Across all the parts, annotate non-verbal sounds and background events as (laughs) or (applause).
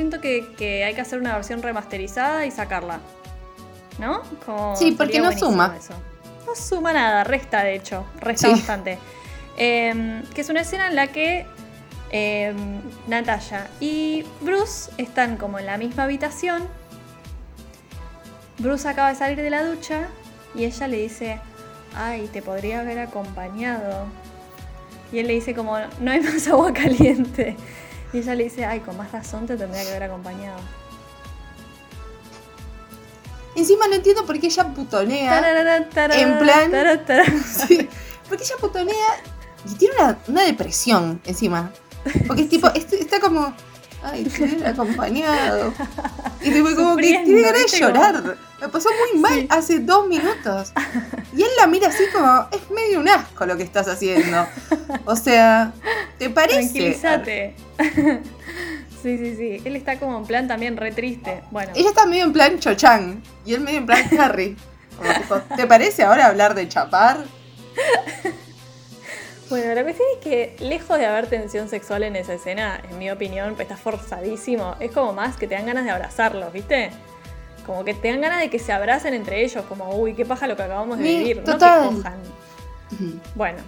siento que, que hay que hacer una versión remasterizada y sacarla. ¿No? Como Sí, porque no suma. eso. No suma nada, resta de hecho. Resta Sí. bastante. Em, que es una escena en la que em, Natalia y Bruce están como en la misma habitación. Bruce acaba de salir de la ducha y ella le dice, ay, te podría haber acompañado. Y él le dice como, no hay más agua caliente. Y ella le dice, ay, con más razón te tendría que haber acompañado. Encima no entiendo por qué ella putonea. Tararara, tararara, En plan-. (laughs) Sí, porque ella putonea y tiene una, una depresión encima. Porque es tipo, (laughs) est- está como, ay, hubiera acompañado. Y tipo, como que tiene ganas de llorar. Me pasó muy mal Sí. hace dos minutos. (laughs) Y él la mira así como, es medio un asco lo que estás haciendo. O sea, ¿te parece? Tranquilízate. (laughs) Sí, sí, sí. Él está como en plan también re triste. Bueno, Ella está medio en plan Cho-Chang y él medio en plan Harry. Como tipo, ¿te parece ahora hablar de chapar? bueno, la cuestión es que lejos de haber tensión sexual en esa escena, en mi opinión, pues está forzadísimo. Es como más que te dan ganas de abrazarlos, ¿viste? Como que te dan ganas de que se abracen entre ellos, como, uy, qué paja lo que acabamos de vivir. total. No que cojan. Bueno,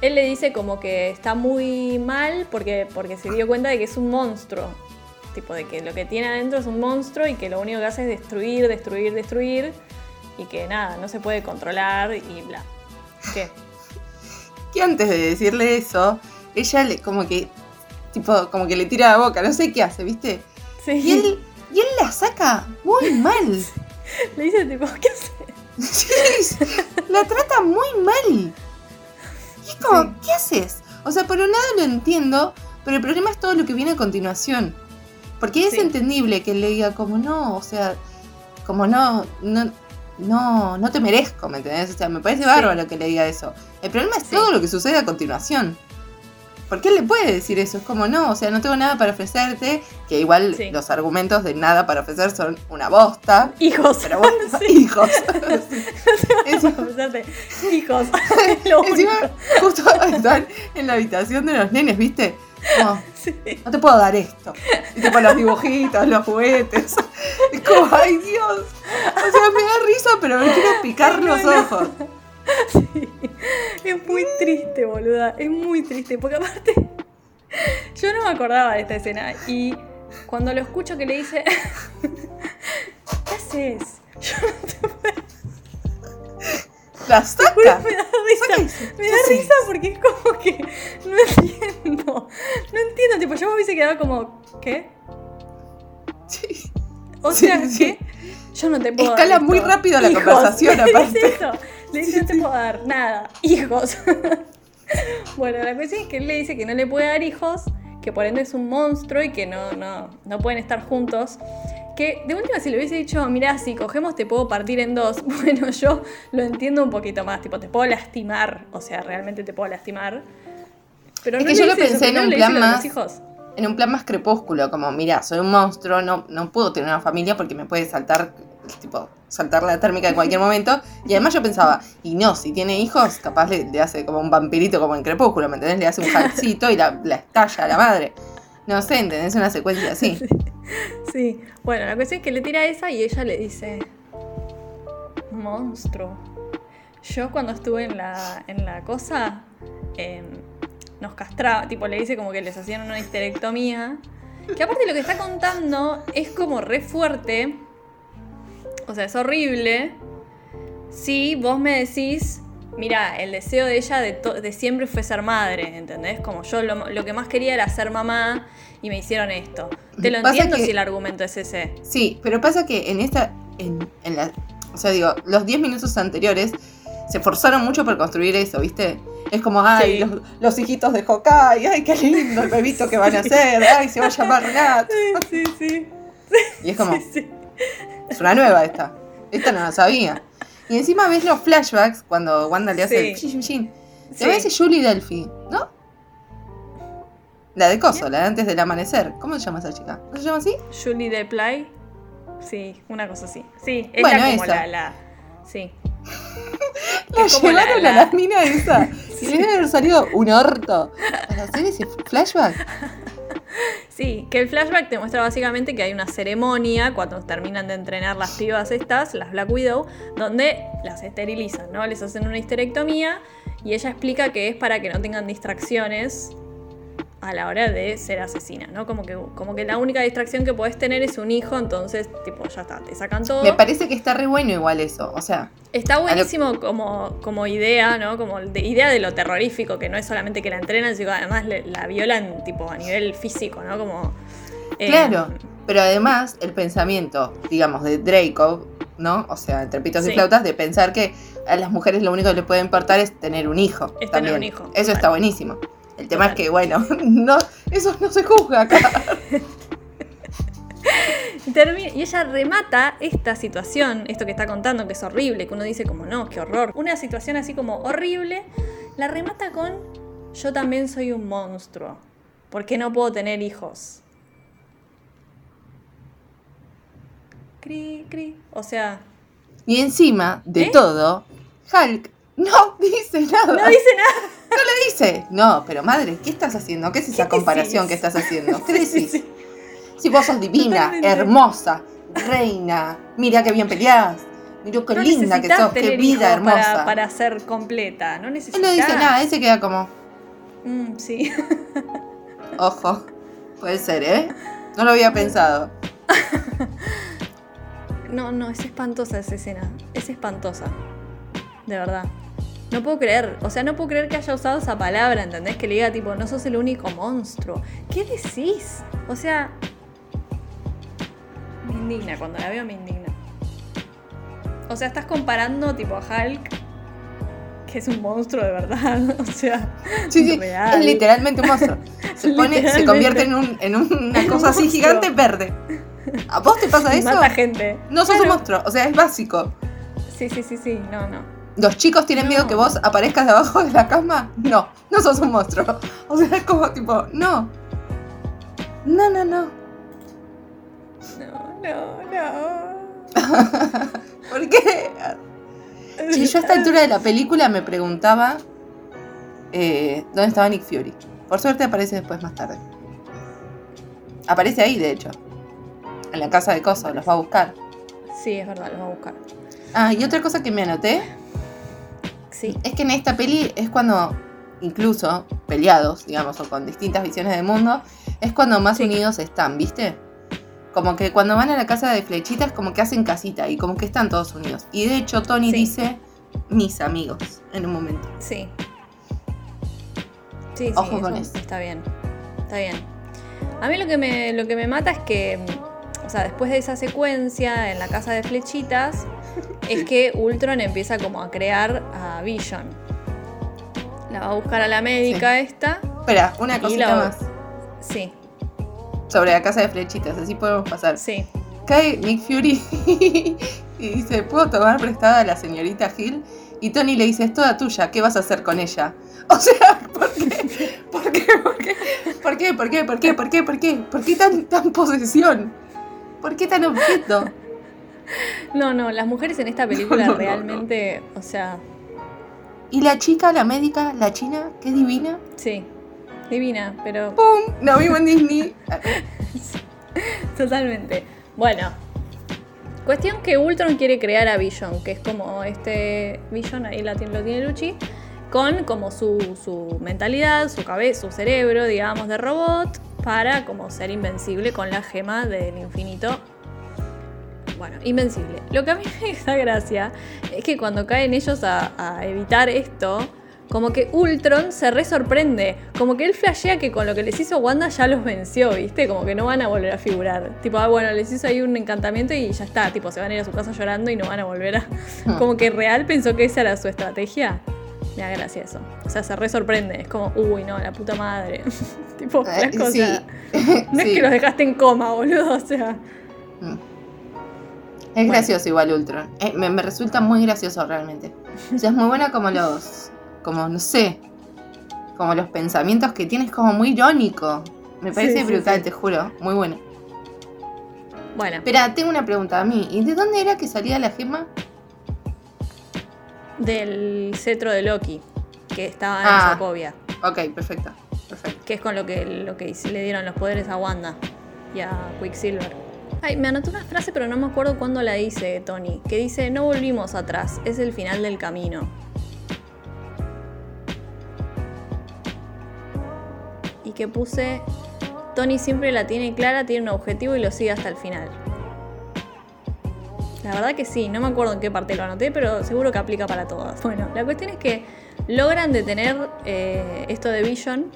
él le dice como que está muy mal porque, porque se dio cuenta de que es un monstruo. Tipo, de que lo que tiene adentro es un monstruo y que lo único que hace es destruir, destruir, destruir. Y que nada, no se puede controlar y bla. ¿Qué? que antes de decirle eso, ella le como que tipo como que le tira la boca, no sé qué hace, ¿viste? Sí. Y él y él la saca muy mal. (laughs) Le dice tipo, ¿qué hace? Sí, la trata muy mal. Y es como, Sí. ¿qué haces? O sea, por un lado lo entiendo, pero el problema es todo lo que viene a continuación. Porque es Sí. entendible que él le diga como no, o sea, como no, no, no, no te merezco, ¿me entendés? O sea, me parece bárbaro que le diga eso. El problema es todo lo que sucede a continuación. Porque él le puede decir eso, es como no, o sea, no tengo nada para ofrecerte, que igual Sí. los argumentos de nada para ofrecer son una bosta. Hijos. Pero bueno, (laughs) Sí. hijos. (laughs) Hijos. (laughs) Lo Encima, justo están en la habitación de los nenes, ¿viste? No, Sí. no te puedo dar esto. Y tipo los dibujitos, los juguetes. Es como, ay Dios. O sea, me da risa, pero me quiero picar los ojos. (laughs) Sí. Es muy triste, boluda. Es muy triste. Porque aparte, (laughs) yo no me acordaba de esta escena. Y cuando lo escucho que le dice, (laughs) ¿qué haces? Yo no te puedo. La saca. Me da risa. Me da risa porque es como que no entiendo. No entiendo. Tipo, yo me hubiese quedado como, ¿qué? Sí. O sea, sí. ¿qué? Yo no te puedo Escala muy rápido la conversación, aparte. dice eso. Le dice, no te puedo dar nada. (laughs) Hijos. bueno, la cuestión es que él le dice que no le puede dar hijos, que por ende es un monstruo y que no, no, no pueden estar juntos. Que de última, si le hubiese dicho, mirá, si cogemos te puedo partir en dos. (laughs) Bueno, yo lo entiendo un poquito más. Tipo, te puedo lastimar. O sea, realmente te puedo lastimar. Pero Es no que yo lo eso, pensé en un plan más- hijos. En un plan más crepúsculo, como, mira, soy un monstruo, no, no puedo tener una familia porque me puede saltar, tipo, saltar la térmica en cualquier momento. Y además yo pensaba, y no, si tiene hijos, capaz le, le hace como un vampirito como en crepúsculo, ¿me entendés? Le hace un (laughs) hackcito y la, la estalla a la madre. No sé, ¿entendés? Una secuencia así. (laughs) Sí, bueno, la cuestión es que le tira esa y ella le dice, monstruo. Yo cuando estuve en la, en la cosa, em, nos castraba, tipo le dice como que les hacían una histerectomía. Que aparte lo que está contando es como re fuerte, o sea, es horrible. Si vos me decís, mira, el deseo de ella de, siempre fue ser madre, ¿entendés? Como yo lo, lo que más quería era ser mamá y me hicieron esto. Te lo Pasa entiendo que- si el argumento es ese. Sí, pero pasa que en esta, en, en la, o sea, digo, los 10 minutos anteriores se esforzaron mucho por construir eso, ¿viste? Es como, ay, Sí. los, los hijitos de Hokai, ay, qué lindo el bebito que van a hacer, ay, se va a llamar (laughs) Nat. Sí, sí. Y es como, Sí, sí. Es una nueva esta. Esta no la sabía. Y encima ves los flashbacks cuando Wanda le hace el Sí. chin, chin. Sí. Se parece Julie Delphi, ¿no? La de Coso, la de antes del amanecer. ¿Cómo se llama esa chica? ¿No se llama así? Julie de Play. Sí, una cosa así. Sí, Bueno, ella como esa. la, la. Sí. (laughs) La Es como la- llevaron la- a la mina esa. (laughs) Y le debe haber salido un orto para hacer ese flashback. Sí, que el flashback te muestra básicamente que hay una ceremonia cuando terminan de entrenar las pibas estas, las Black Widow, donde las esterilizan, ¿no? Les hacen una histerectomía y ella explica que es para que no tengan distracciones a la hora de ser asesina, ¿no? Como que, como que la única distracción que podés tener es un hijo, entonces, tipo, ya está, te sacan todo. Me parece que está re bueno igual eso, o sea. Está buenísimo como, como idea, ¿no? Como de, idea de lo terrorífico, que no es solamente que la entrenan, sino que además la violan, tipo, a nivel físico, ¿no? Como... Eh, claro, pero además el pensamiento, digamos, de Draco, ¿no? O sea, entre pitos y flautas, de pensar que a las mujeres lo único que les puede importar es tener un hijo. Es tener un hijo. Eso está buenísimo. El tema es que, bueno, (laughs) no, eso no se juzga acá. (laughs) y ella remata esta situación, esto que está contando, que es horrible, que uno dice como, no, qué horror. Una situación así como horrible, la remata con, yo también soy un monstruo, porque no puedo tener hijos. Cri, cri. O sea... Y encima de ¿Eh? todo, Hulk no (laughs) dice nada. No dice nada. No le dice. No, pero madre, ¿qué estás haciendo? ¿Qué es esa comparación que estás haciendo? ¿Qué (laughs) decís? Si vos sos divina, hermosa, reina, mira qué bien peleás. Mira qué linda que sos, qué vida hermosa. Para, ser completa, no necesitas. Él no dice nada, él se queda como. Mm, sí. (laughs) Ojo, puede ser, ¿eh? No lo había pensado. (laughs) no, no, es espantosa esa escena. Es espantosa. De verdad. No puedo creer, o sea, no puedo creer que haya usado esa palabra, ¿entendés? Que le diga tipo, no sos el único monstruo. ¿Qué decís? O sea, me indigna, cuando la veo me indigna. O sea, estás comparando tipo a Hulk, que es un monstruo de verdad, (laughs) o sea, sí, sí, es literalmente un monstruo. (laughs) Se, pone, se convierte en, un, en una cosa así gigante verde. ¿A vos te pasa (laughs) eso? Mata gente. No sos un monstruo, o sea, es básico. Sí, sí, sí, sí, no, no. ¿Los chicos tienen miedo que vos aparezcas debajo de la cama? No, no sos un monstruo. (laughs) O sea, es como tipo, no. No, no, no. No, no, no. (laughs) ¿Por qué? Si yo a esta altura de la película me preguntaba eh, dónde estaba Nick Fury. Por suerte aparece después más tarde. Aparece ahí, de hecho. En la casa de Coso, los va a buscar. Sí, es verdad, los va a buscar. Ah, y otra cosa que me anoté es que en esta peli es cuando, incluso peleados, digamos, o con distintas visiones del mundo, es cuando más unidos están, ¿viste? Como que cuando van a la casa de flechitas, como que hacen casita y como que están todos unidos. Y de hecho, Tony dice mis amigos en un momento. Sí. Sí, Ojo con eso. Está bien. Está bien. A mí lo que me, lo que me mata es que, sea, después de esa secuencia en la casa de flechitas, (laughs) es que Ultron empieza como a crear a Vision. La va a buscar a la médica esta. Espera, una cosita más. Sí. Sobre la casa de flechitas, así podemos pasar. Sí. Cae Nick Fury (laughs) y dice, ¿puedo tomar prestada a la señorita Hill? Y Tony le dice, es toda tuya, ¿qué vas a hacer con ella? (laughs) O sea, ¿por qué? ¿Por qué? ¿Por qué? ¿Por qué? ¿Por qué? ¿Por qué? ¿Por qué? ¿Por qué? ¿Por qué tan, tan posesión? ¿Por qué tan objeto? (laughs) No, no, las mujeres en esta película realmente, o sea... ¿Y la chica, la médica, la china? ¿Qué divina? Sí, divina, pero... ¡Pum! No vivo en Disney. (laughs) Totalmente. Bueno, cuestión que Ultron quiere crear a Vision, que es como este Vision, ahí lo tiene Luchi, con como su, su mentalidad, su cabeza, su cerebro, digamos, de robot, para como ser invencible con la gema del infinito bueno, invencible. Lo que a mí (laughs) me da gracia es que cuando caen ellos a, evitar esto, como que Ultron se re sorprende. Como que él flashea que con lo que les hizo Wanda ya los venció, ¿viste? Como que no van a volver a figurar. Tipo, ah, bueno, les hizo ahí un encantamiento y ya está. Tipo, se van a ir a su casa llorando y no van a volver a. Ah. Como que real pensó que esa era su estrategia. Me da gracia eso. O sea, se re sorprende. Es como, uy, no, la puta madre. (laughs) tipo, eh, las cosas. no es (laughs) que los dejaste en coma, boludo. O sea. Mm. Es gracioso igual Ultron. Eh, me, resulta muy gracioso realmente. O sea, es muy buena como los. Como, no sé. Como los pensamientos que tienes, como muy irónico. Me parece brutal, te juro. Muy bueno. Bueno. Espera, tengo una pregunta a mí. ¿Y de dónde era que salía la gema? Del cetro de Loki. que estaba Ah. en Sokovia. Ok, perfecto. Perfecto. Que es con lo que, lo que le dieron los poderes a Wanda y a Quicksilver. Ay, me anoté una frase, pero no me acuerdo cuándo la dice Tony. Que dice, no volvimos atrás, es el final del camino. Y que puse, Tony siempre la tiene clara, tiene un objetivo y lo sigue hasta el final. La verdad que sí, no me acuerdo en qué parte lo anoté, pero seguro que aplica para todas. Bueno, la cuestión es que logran detener eh, esto de Vision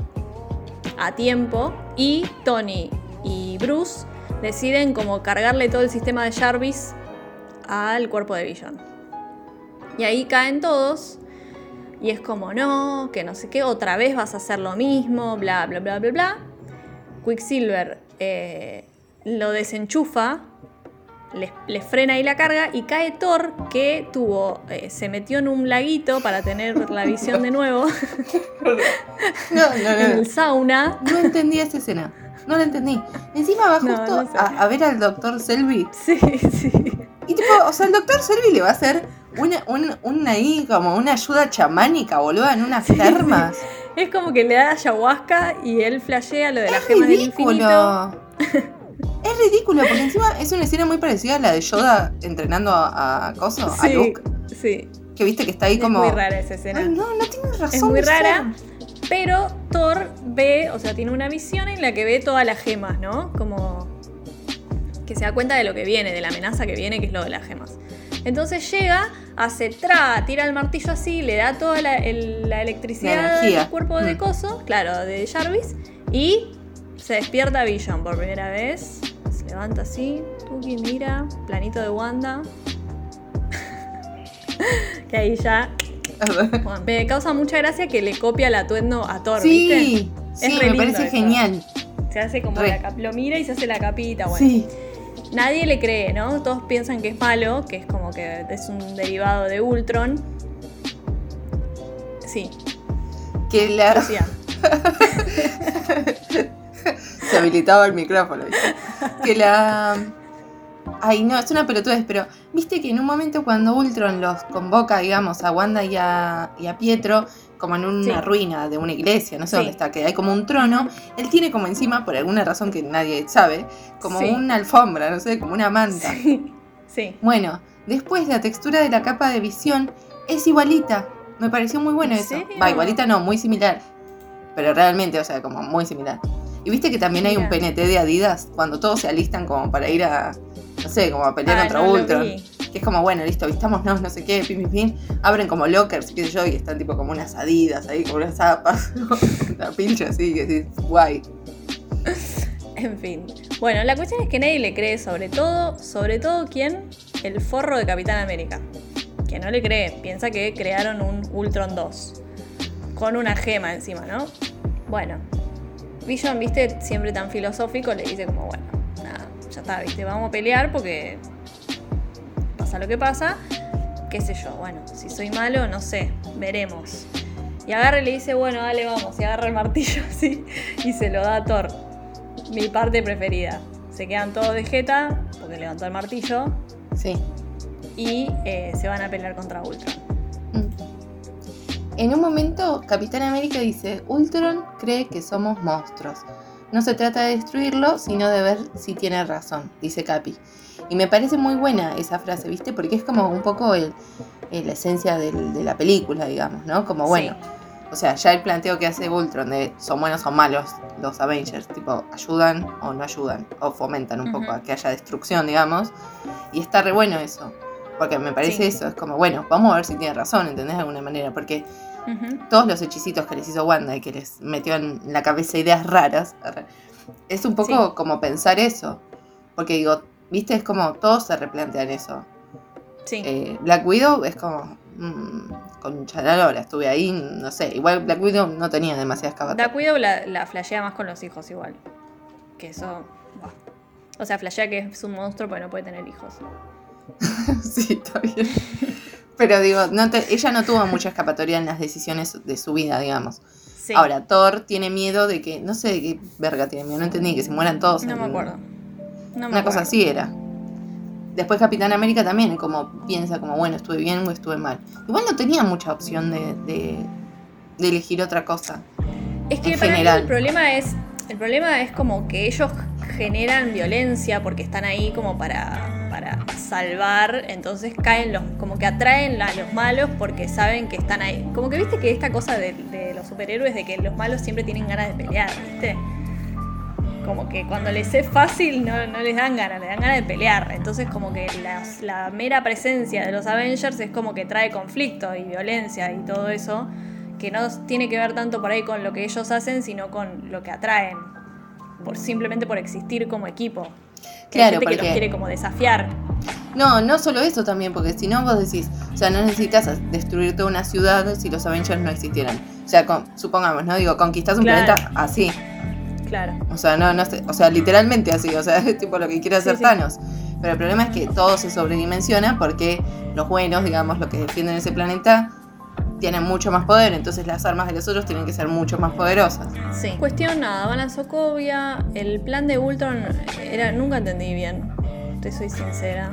a tiempo y Tony y Bruce deciden como cargarle todo el sistema de Jarvis al cuerpo de Vision. Y ahí caen todos y es como no, que no sé qué, otra vez vas a hacer lo mismo, bla, bla, bla, bla, bla. Quicksilver eh, lo desenchufa, le, le frena ahí la carga y cae Thor que tuvo, eh, se metió en un laguito para tener la visión de nuevo No, no, (laughs) en el sauna. No entendí esa escena. No la entendí. Encima va justo sé. a, a ver al doctor Selby. Sí, sí. Y tipo, o sea, el doctor Selby le va a hacer una, un, un ahí como una ayuda chamánica, boludo, en unas termas. Es como que le da ayahuasca y él flashea lo de las Es gemas del infinito. Es ridículo, porque encima es una escena muy parecida a la de Yoda entrenando a, a Coso, a Luke. sí. Que viste que está ahí Es como. muy rara esa escena. Ay, no, no tiene razón. Es muy ser. rara. Pero Thor ve, o sea, tiene una visión en la que ve todas las gemas, ¿no? Como que se da cuenta de lo que viene, de la amenaza que viene, que es lo de las gemas. Entonces llega, hace tra, tira el martillo así, le da toda la, el- la electricidad La al cuerpo de Mm. Coso, claro, de Jarvis, y se despierta Vision por primera vez. Levanta así, Tuki mira, planito de Wanda. (laughs) que ahí ya bueno, me causa mucha gracia que le copia el atuendo a Thor, ¿viste? Sí, Es sí, re me parece eso. genial. Se hace como Re. la cap- lo mira y se hace la capita, bueno. Sí. Nadie le cree, ¿no? Todos piensan que es malo, que es como que es un derivado de Ultron. Sí, Que la, (laughs) decía. se habilitaba el micrófono. ¿viste? Que la. Ay, no, es una pelotudez, pero viste que en un momento cuando Ultron los convoca, digamos, a Wanda y a, y a Pietro, como en una Sí. ruina de una iglesia, no sé Sí. dónde está, que hay como un trono, él tiene como encima, por alguna razón que nadie sabe, como Sí. una alfombra, no sé, como una manta. Sí. Bueno, después la textura de la capa de visión es igualita. Me pareció muy bueno ¿En eso. Va, igualita no, muy similar. Pero realmente, o sea, como muy similar. Y viste que también hay un. PNT de Adidas cuando todos se alistan como para ir a, no sé, como a pelear Ah, contra no Ultron. Que es como, bueno, listo, vistámonos, no sé qué, pim, pim, pim. Abren como lockers, qué sé yo, y están tipo como unas Adidas ahí, como unas zapas. (laughs) Una pincha así, que decís, guay. En fin. Bueno, la cuestión es que nadie le cree, sobre todo, sobre todo quién, el forro de Capitán América. Que no le cree, piensa que crearon un Ultron 2. Con una gema encima, ¿no? Bueno. Vision, viste, siempre tan filosófico, le dice como, bueno, nada, ya está, viste, vamos a pelear porque pasa lo que pasa. Qué sé yo, bueno, si soy malo, no sé, veremos. Y agarra y le dice, bueno, dale, vamos. Y agarra el martillo (laughs) así y se lo da a Thor. Mi parte preferida. Se quedan todos de jeta, porque levantó el martillo, Sí. y eh, se van a pelear contra Ultron. En un momento, Capitán América dice, Ultron cree que somos monstruos. No se trata de destruirlo, sino de ver si tiene razón, dice Capi. Y me parece muy buena esa frase, ¿viste? Porque es como un poco el- el- la esencia del- de la película, digamos, ¿no? Como bueno, o sea, ya el planteo que hace Ultron de son buenos o malos los Avengers, tipo, ayudan o no ayudan, o fomentan un poco a que haya destrucción, digamos. Y está re bueno eso. Porque me parece Sí. eso, es como, bueno, vamos a ver si tiene razón, ¿entendés? De alguna manera. Porque todos los hechicitos que les hizo Wanda y que les metió en la cabeza ideas raras, es un poco Sí. como pensar eso. Porque digo, viste, es como todos se replantean eso. Sí. Eh, Black Widow es como, mm, con Chanalora, estuve ahí, no sé, igual Black Widow no tenía demasiadas Da cabatas. cuidado la, la flashea más con los hijos igual. Que eso. bah. O sea, flashea que es un monstruo porque no puede tener hijos. (laughs) sí, está bien. Pero digo, no te- ella no tuvo mucha escapatoria en las decisiones de su vida, digamos. Sí. Ahora, Thor tiene miedo de que, no sé de qué verga tiene miedo, no entendí, que se mueran todos. No en- me acuerdo. No me Una cosa así era. Después Capitán América también, como piensa, como bueno, estuve bien o estuve mal. Igual no tenía mucha opción de, de, de elegir otra cosa. Es que En para mí el problema es. El problema es como que ellos generan violencia porque están ahí como para salvar, entonces caen los, como que atraen a los malos porque saben que están ahí. Como que viste que esta cosa de, de los superhéroes de que los malos siempre tienen ganas de pelear, ¿viste? Como que cuando les es fácil no, no les dan ganas, les dan ganas de pelear. Entonces como que las- la mera presencia de los Avengers es como que trae conflicto y violencia y todo eso que no tiene que ver tanto por ahí con lo que ellos hacen, sino con lo que atraen, por, simplemente por existir como equipo. Que hay Claro, que porque- los quiere como desafiar. No, no solo eso también, porque si no vos decís, o sea, no necesitas destruir toda una ciudad si los Avengers no existieran. O sea, con- supongamos, ¿no? Digo, conquistás un Claro. planeta así. Claro. O sea, no, no sé, o sea, literalmente así, o sea, (laughs) es tipo lo que quiere Sí, hacer sí. Thanos. Pero el problema es que todo se sobredimensiona porque los buenos, digamos, los que defienden ese planeta, tienen mucho más poder, entonces las armas de los otros tienen que ser mucho más poderosas. Sí. Cuestión nada, van a Sokovia. El plan de Ultron era. Nunca entendí bien. Te soy sincera.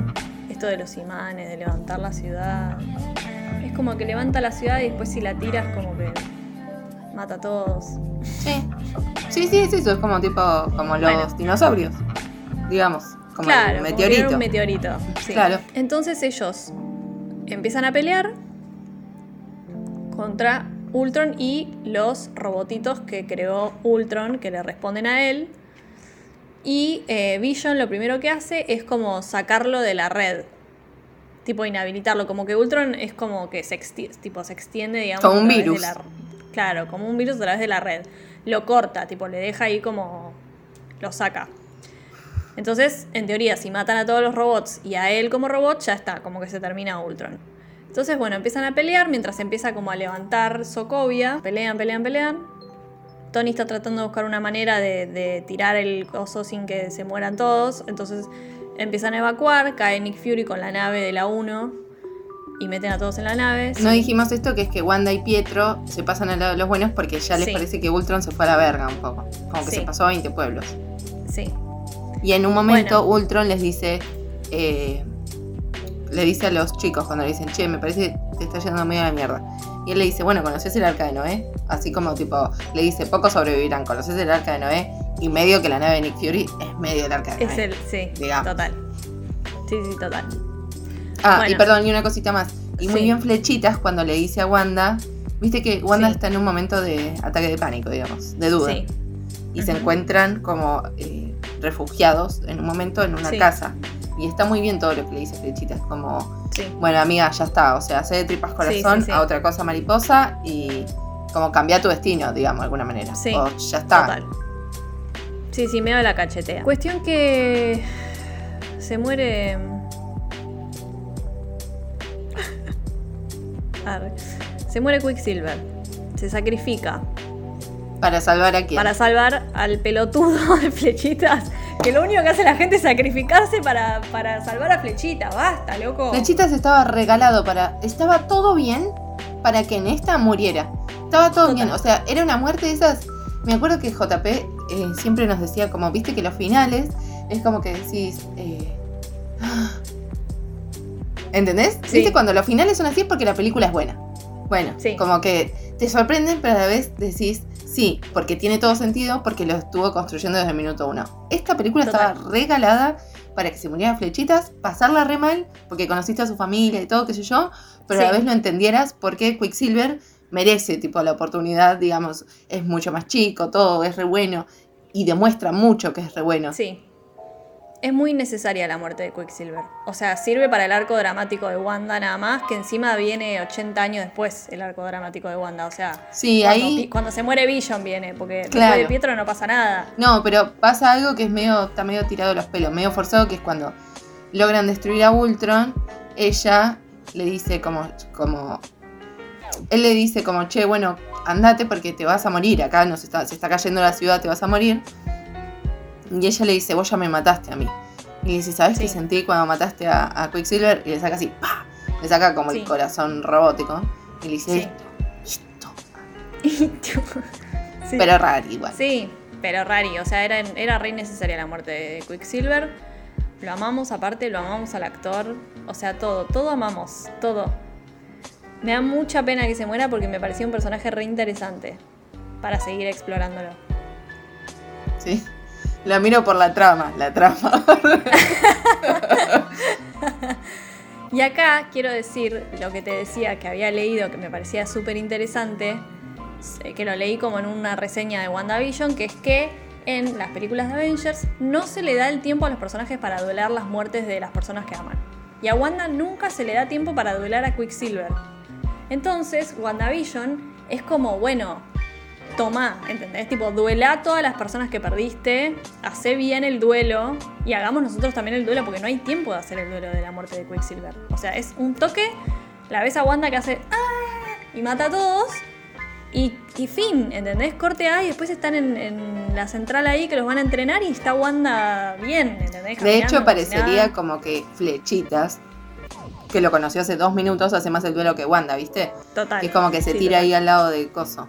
Esto de los imanes, de levantar la ciudad. Es como que levanta la ciudad y después si la tiras como que mata a todos. Sí. Sí, sí, es eso, es como tipo, como los Bueno. dinosaurios, digamos, como claro, el como meteorito. un meteorito. sí. Claro. Entonces ellos empiezan a pelear contra Ultron y los robotitos que creó Ultron, que le responden a él. Y eh, Vision lo primero que hace es como sacarlo de la red. Tipo inhabilitarlo. Como que Ultron es como que se, exti- tipo, se extiende, digamos. Como a un de virus. la- claro, como un virus a través de la red. Lo corta, tipo, le deja ahí como. Lo saca. Entonces, en teoría, si matan a todos los robots y a él como robot, ya está, como que se termina Ultron. Entonces, bueno, empiezan a pelear mientras empieza como a levantar Sokovia. Pelean, pelean, pelean. Tony está tratando de buscar una manera de, de tirar el coso sin que se mueran todos. Entonces empiezan a evacuar. Cae Nick Fury con la nave de la 1 y meten a todos en la nave. No Sí. dijimos esto, que es que Wanda y Pietro se pasan al lado de los buenos porque ya les Sí. parece que Ultron se fue a la verga un poco. Como que Sí. se pasó a 20 pueblos. Sí. Y en un momento Bueno. Ultron les dice, eh, le dice a los chicos cuando le dicen, che, me parece que te está yendo medio a la mierda. Y él le dice, bueno, ¿conoces el arca de Noé? Así como tipo, le dice, pocos sobrevivirán, ¿conoces el arca de Noé? Y medio que la nave de Nick Fury es medio del arca de Noé. Es el, sí, Digamos. total. Sí, sí, total. Ah, y perdón, y una cosita más. Y muy Sí. bien flechitas cuando le dice a Wanda, viste que Wanda Sí. está en un momento de ataque de pánico, digamos, de duda. Sí. Y se encuentran como eh, refugiados en un momento en una Sí. casa. Y está muy bien todo lo que le dice Flechitas, como, Sí. bueno amiga, ya está, o sea, hace de tripas corazón sí, sí. a otra cosa mariposa y como cambia tu destino, digamos, de alguna manera. Sí, O ya está. Total. Sí, sí, medio la cachetea. Cuestión que se muere. (laughs) Arre. Se muere Quicksilver. Se sacrifica Para salvar a quién. para salvar al pelotudo (laughs) de flechitas. Que lo único que hace la gente es sacrificarse para, para salvar a flechita. Basta, loco. Flechitas estaba regalado para. Estaba todo bien para que en esta muriera. Estaba todo Total. bien. O sea, era una muerte de esas. Me acuerdo que JP eh, siempre nos decía, como viste que los finales es como que decís. eh, (gasps) ¿Entendés? Sí. ¿Viste? Cuando los finales son así es porque la película es buena. Bueno, Sí. como que te sorprenden, pero a la vez decís, sí, porque tiene todo sentido, porque lo estuvo construyendo desde el minuto uno. Esta película Total. estaba regalada para que se murieran flechitas, pasarla re mal, porque conociste a su familia y todo, qué sé yo, pero a la vez lo entendieras porque Quicksilver merece, tipo, la oportunidad, digamos, es mucho más chico, todo, es re bueno, y demuestra mucho que es re bueno. Sí. Es muy necesaria la muerte de Quicksilver. O sea, sirve para el arco dramático de Wanda nada más, que encima viene 80 años después el arco dramático de Wanda. O sea, Sí, cuando, ahí... Cuando se muere Vision viene, porque Claro. después de Pietro no pasa nada. No, pero pasa algo que es medio, está medio tirado de los pelos, medio forzado, que es cuando logran destruir a Ultron, ella le dice como, como, él le dice como, che, bueno, andate porque te vas a morir, acá nos está, se está cayendo la ciudad, te vas a morir. Y ella le dice, vos ya me mataste a mí. Y le dice, ¿sabes qué sentí cuando mataste a, a Quicksilver? Y le saca así, ¡pa! Le saca como Sí. el corazón robótico. Y le dice, Sí. esto, esto. (laughs) sí. Pero raro igual. Sí, pero rari. O sea, era, era re necesaria la muerte de Quicksilver. Lo amamos, aparte, lo amamos al actor. O sea, todo, todo amamos, todo. Me da mucha pena que se muera porque me parecía un personaje re interesante para seguir explorándolo. Sí. La miro por la trama, la trama. (laughs) y acá quiero decir lo que te decía que había leído que me parecía súper interesante, que lo leí como en una reseña de WandaVision, que es que en las películas de Avengers no se le da el tiempo a los personajes para duelar las muertes de las personas que aman. Y a Wanda nunca se le da tiempo para duelar a Quicksilver. Entonces, WandaVision es como, bueno, toma, ¿entendés? Tipo, duela a todas las personas que perdiste, hace bien el duelo y hagamos nosotros también el duelo porque no hay tiempo de hacer el duelo de la muerte de Quicksilver. O sea, es un toque, la ves a Wanda que hace ¡Ah! y mata a todos y, fin, ¿entendés? Corte A y después están en, la central ahí que los van a entrenar y está Wanda bien, ¿entendés? de hecho, parecería como que flechitas que lo conoció hace dos minutos, hace más el duelo que Wanda, ¿viste? Total. Que es como que se tira ahí al lado de Coso.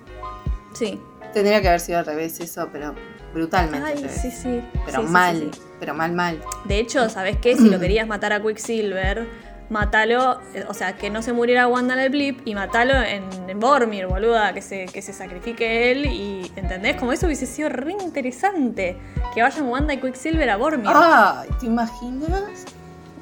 Sí. Tendría que haber sido al revés eso, pero brutalmente. Ay, sí, sí. Pero mal, pero mal, mal. De hecho, ¿sabes qué? Si lo (clears throat) querías matar a Quicksilver, matalo, eh, o sea, que no se muriera Wanda en el blip y matalo en, en Bormir, boluda, que se, que se sacrifique él y, ¿entendés? Como eso hubiese sido re interesante, que vayan Wanda y Quicksilver a Bormir. Ay, ¿te imaginas?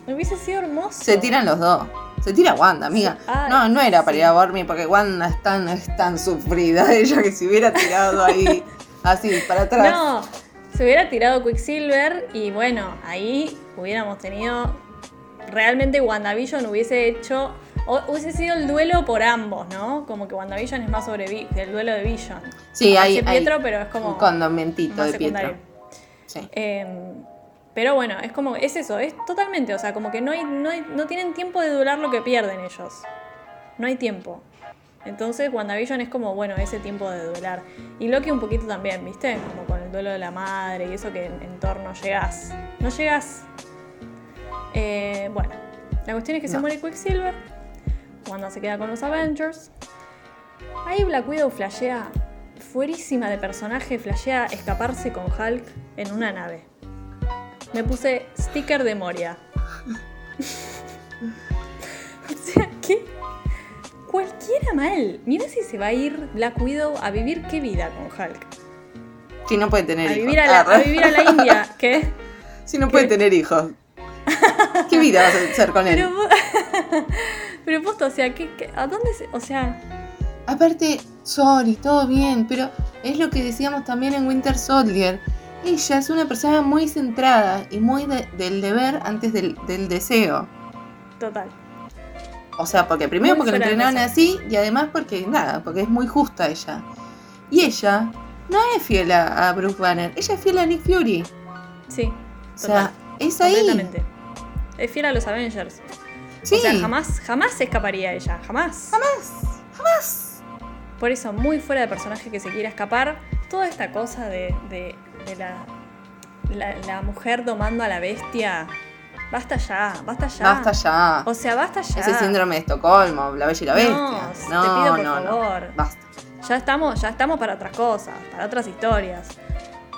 Hubiese sido hermoso. Se tiran los dos. Se tira Wanda, amiga. no, no era para ir a dormir porque Wanda es tan, es tan sufrida (laughs) ella que se hubiera tirado ahí así para atrás. No, se hubiera tirado Quicksilver y bueno, ahí hubiéramos tenido. Realmente WandaVision hubiese hecho. hubiese sido el duelo por ambos, ¿no? Como que WandaVision es más sobre el duelo de Vision. Sí, hay, Pietro, pero es como. Un condomentito de Pietro. Sí. Eh, pero bueno, es como, es eso, es totalmente, o sea, como que no, hay, no, no tienen tiempo de durar lo que pierden ellos. No hay tiempo. Entonces WandaVision es como, bueno, ese tiempo de duelar. Y Loki un poquito también, ¿viste? Como con el duelo de la madre y eso que en, torno llegas. No llegas. Eh, bueno, la cuestión es que se muere Quicksilver. Wanda se queda con los Avengers. Ahí Black Widow flashea, fuerísima de personaje, flashea escaparse con Hulk en una nave. Me puse sticker de Moria. (laughs) o sea, ¿qué? Cualquiera mal. Mira si se va a ir Black Widow a vivir qué vida con Hulk. Si no puede tener a hijos. Vivir a, la, a vivir a la India. (laughs) ¿Qué? Si no puede tener hijos. ¿Qué vida vas a hacer con él? (laughs) Pero, pero posto, o sea, ¿qué, a dónde se.? O sea. Aparte, sorry, todo bien, pero es lo que decíamos también en Winter Soldier ella es una persona muy centrada y muy del deber antes del, deseo. Total. O sea, porque primero porque lo entrenaron así y además porque nada, porque es muy justa ella. Y ella no es fiel a, Bruce Banner, ella es fiel a Nick Fury. Sí. O sea, es ahí. Es fiel a los Avengers. Sí. O sea, jamás, jamás se escaparía ella, jamás. Jamás, jamás. Por eso, muy fuera de personaje que se quiera escapar, toda esta cosa de de la, la, mujer domando a la bestia. Basta ya, basta ya. Basta ya. O sea, basta ya. Ese síndrome de Estocolmo, la bella y la bestia. No, te pido por favor. Basta. Ya estamos, ya estamos para otras cosas, para otras historias.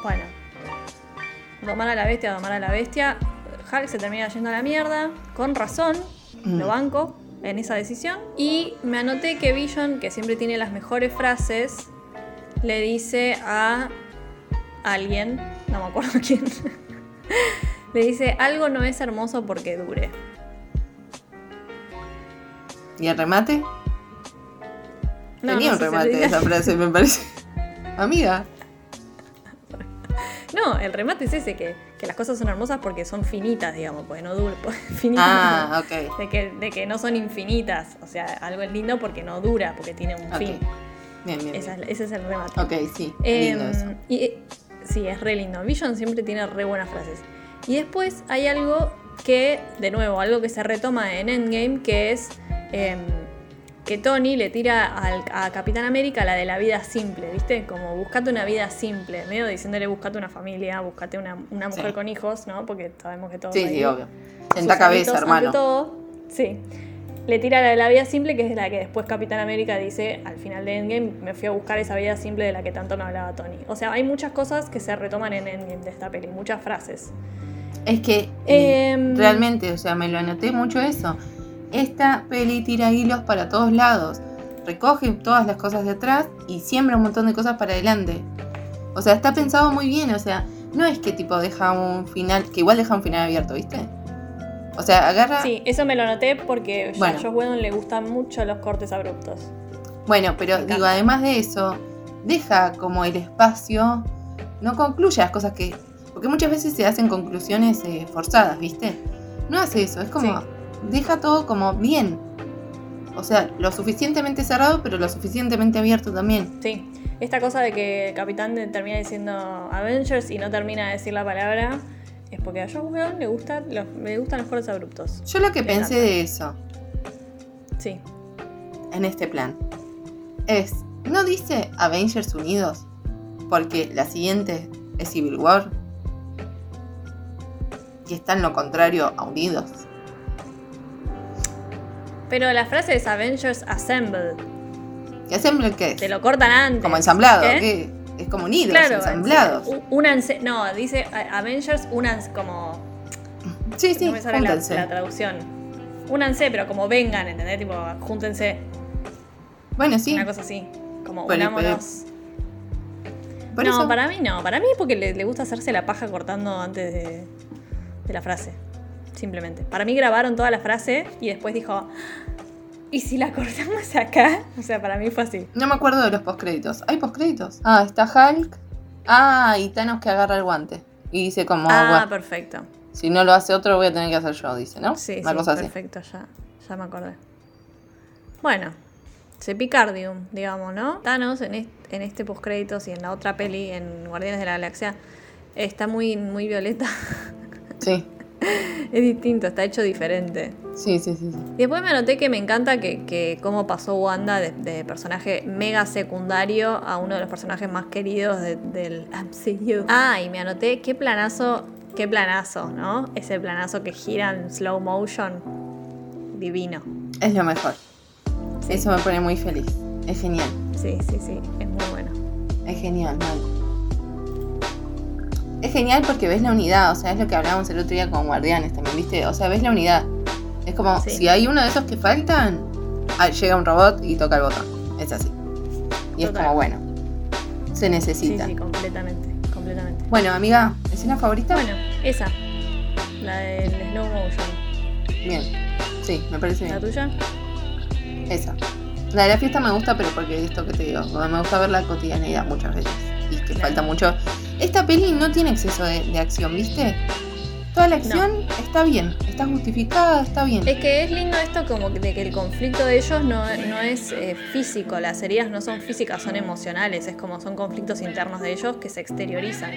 Bueno. Domar a la bestia, domar a la bestia. Hulk se termina yendo a la mierda. Con razón. Lo mm. banco en esa decisión. Y me anoté que Vision, que siempre tiene las mejores frases, le dice a alguien, no me acuerdo (laughs) quién, le dice, algo no es hermoso porque dure. ¿Y el remate? Tenía un remate esa frase, me parece. Amiga. No, el remate es ese, que, las cosas son hermosas porque son finitas, digamos, porque no duran. (laughs) Finitas. Ah, ok. De que, de que no son infinitas. O sea, algo es lindo porque no dura, porque tiene un fin. Bien, bien, Ese es el remate. Ok, sí. lindo em, Y, Sí, es re lindo. Vision siempre tiene re buenas frases. Y después hay algo que, de nuevo, algo que se retoma en Endgame, que es em, que Tony le tira a Capitán América la de la vida simple, ¿viste? Como buscate una vida simple, medio diciéndole buscate una familia, buscate una, mujer con hijos, ¿no? Porque sabemos que todo. Sí, sí, obvio. Senta cabeza, hermano. Todo. Sí le tira la de la vida simple, que es la que después Capitán América dice al final de Endgame, me fui a buscar esa vida simple de la que tanto me hablaba Tony. O sea, hay muchas cosas que se retoman en Endgame de esta peli, muchas frases. Es que eh, realmente, o sea, me lo anoté mucho eso. esta peli tira hilos para todos lados. Recoge todas las cosas de atrás y siembra un montón de cosas para adelante. O sea, está pensado muy bien, o sea, no es que tipo deja un final, que igual deja un final abierto, ¿viste? O sea, agarra... Sí, eso me lo noté porque Bueno. a Josh Whedon le gustan mucho los cortes abruptos. Bueno, pero digo, además de eso, deja como el espacio, no concluye las cosas que... Porque muchas veces se hacen conclusiones eh, forzadas, ¿viste? No hace eso, es como... Sí. Deja todo como bien. O sea, lo suficientemente cerrado, pero lo suficientemente abierto también. Sí, esta cosa de que Capitán de- termina diciendo Avengers y no termina de decir la palabra es porque a Josh Whedon le, gusta los, le gustan los cortes abruptos. Yo lo que pensé encanta. de eso, Sí, en este plan, es, ¿no dice Avengers Unidos? Porque la siguiente es Civil War. Y está en lo contrario a Unidos. pero la frase es Avengers Assemble. ¿Qué assemble qué es? Te lo cortan antes. Como ensamblado, ¿Qué? ¿qué? Es como unidos, Claro, ensamblados. u- únanse. No, dice Avengers, únanse como. Sí, sí, no me sale la, traducción. Únanse, pero como vengan, ¿entendés? Tipo, júntense. Bueno, sí. Una cosa así. Como unámonos. No, eso, para mí no. Para mí es porque le, le gusta hacerse la paja cortando antes de, de la frase. Simplemente. Para mí grabaron toda la frase y después dijo. ¿Y si la cortamos acá? O sea, para mí fue así. no me acuerdo de los postcréditos. ¿Hay postcréditos? Ah, está Hulk. Ah, y Thanos que agarra el guante. Y dice como, ah, bueno, perfecto. si no lo hace otro voy a tener que hacer yo, dice, ¿no? Sí, Una sí, cosa así. perfecto, ya, ya me acordé. Bueno, Sepicardium, digamos, ¿no? Thanos en, est- en este postcréditos y en la otra peli, en Guardianes de la Galaxia, está muy, muy violeta. Sí, (laughs) es distinto, está hecho diferente. Sí, sí, sí. después me anoté que me encanta que, que cómo pasó Wanda de, de personaje mega secundario a uno de los personajes más queridos de- del (laughs) MCU. Ah, y me anoté qué planazo, qué planazo, ¿no? Ese planazo que gira en slow motion. Divino. Es lo mejor. Sí. Eso me pone muy feliz. Es genial. Sí, sí, sí, es muy bueno. Es genial, mal. Es genial porque ves la unidad, o sea, es lo que hablábamos el otro día con Guardianes también, ¿viste? O sea, ves la unidad. Es como, Sí. si hay uno de esos que faltan, ah, llega un robot y toca el botón. Es así. Y es como, bueno, se Sí, necesita. sí, completamente, completamente. Bueno, amiga, ¿escena favorita? Bueno, esa, la del slow motion. Bien. Sí, me parece ¿La bien. tuya? Esa. La de la fiesta me gusta, pero porque esto que te digo, me gusta ver la cotidianeidad muchas veces. Y que Claro. falta mucho. Esta peli no tiene exceso de, de acción, ¿viste? Toda la acción está bien, está justificada, está bien. Es que es lindo esto como de que el conflicto de ellos no, no es eh, físico, las heridas no son físicas, son emocionales, es como son conflictos internos de ellos que se exteriorizan.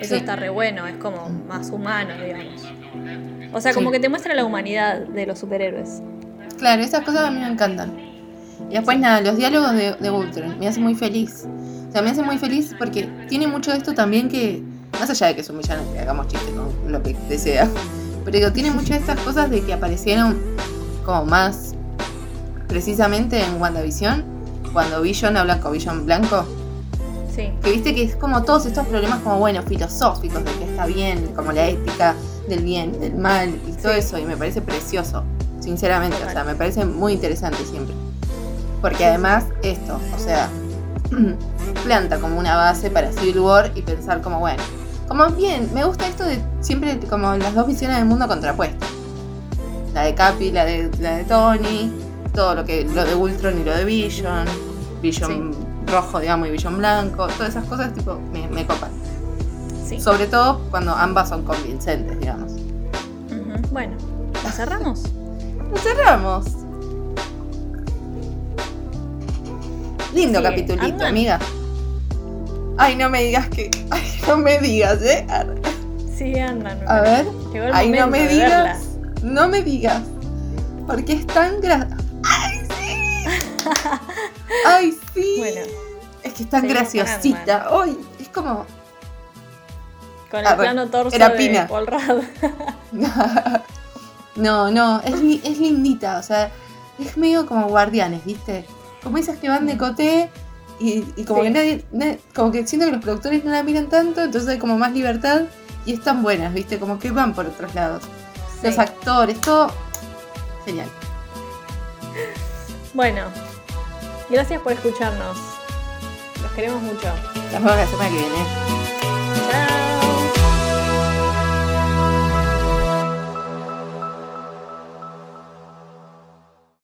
Eso Sí. está re bueno, es como más humano, digamos. O sea, Sí. como que te muestra la humanidad de los superhéroes. Claro, esas cosas a mí me encantan. Y después nada, los diálogos de, de Ultron me hacen muy feliz. O sea, me hacen muy feliz porque tiene mucho de esto también que, más allá de que es un villano, que hagamos chistes con lo que desea, pero digo, tiene muchas de estas cosas de que aparecieron como más precisamente en WandaVision, cuando Vision habla con Vision Blanco, Sí, que viste que es como todos estos problemas como, bueno, filosóficos, de que está bien, como la ética del bien, del mal y todo Sí. eso, y me parece precioso, sinceramente, Total. o sea, me parece muy interesante siempre. Porque además esto, o sea, (clears throat) planta como una base para Civil War y pensar como, bueno, como bien, me gusta esto de siempre como las dos visiones del mundo contrapuestas. La de Capi, la de, la de Tony, todo lo que lo de Ultron y lo de Vision, Vision rojo, digamos, y Vision blanco, todas esas cosas tipo me, me copan. sí. Sobre todo cuando ambas son convincentes, digamos. Bueno, ¿la cerramos? (laughs) Lo cerramos. Lindo Sigue, capitulito, amiga. Ay, no me digas que. Ay, no me digas, ¿eh? Sí, andan. A ver. Llegó el Ay, no me de digas. No me digas. Porque es tan gra... ¡Ay, sí! (laughs) ¡Ay, sí! Bueno, es que es tan graciosita. ¡Ay! Es como. con el Ah, plano torso era de Pina. Paul Rudd. (laughs) no, no, es, es lindita. O sea, es medio como guardianes, ¿viste? Como esas que van de coté y, y como Sí. que nadie, na- Como que siento que los productores no la miran tanto, entonces hay como más libertad y están buenas, ¿viste? Como que van por otros lados. Los actores, todo. Genial. Bueno, gracias por escucharnos. Los queremos mucho. Nos vemos la semana que viene. Chao.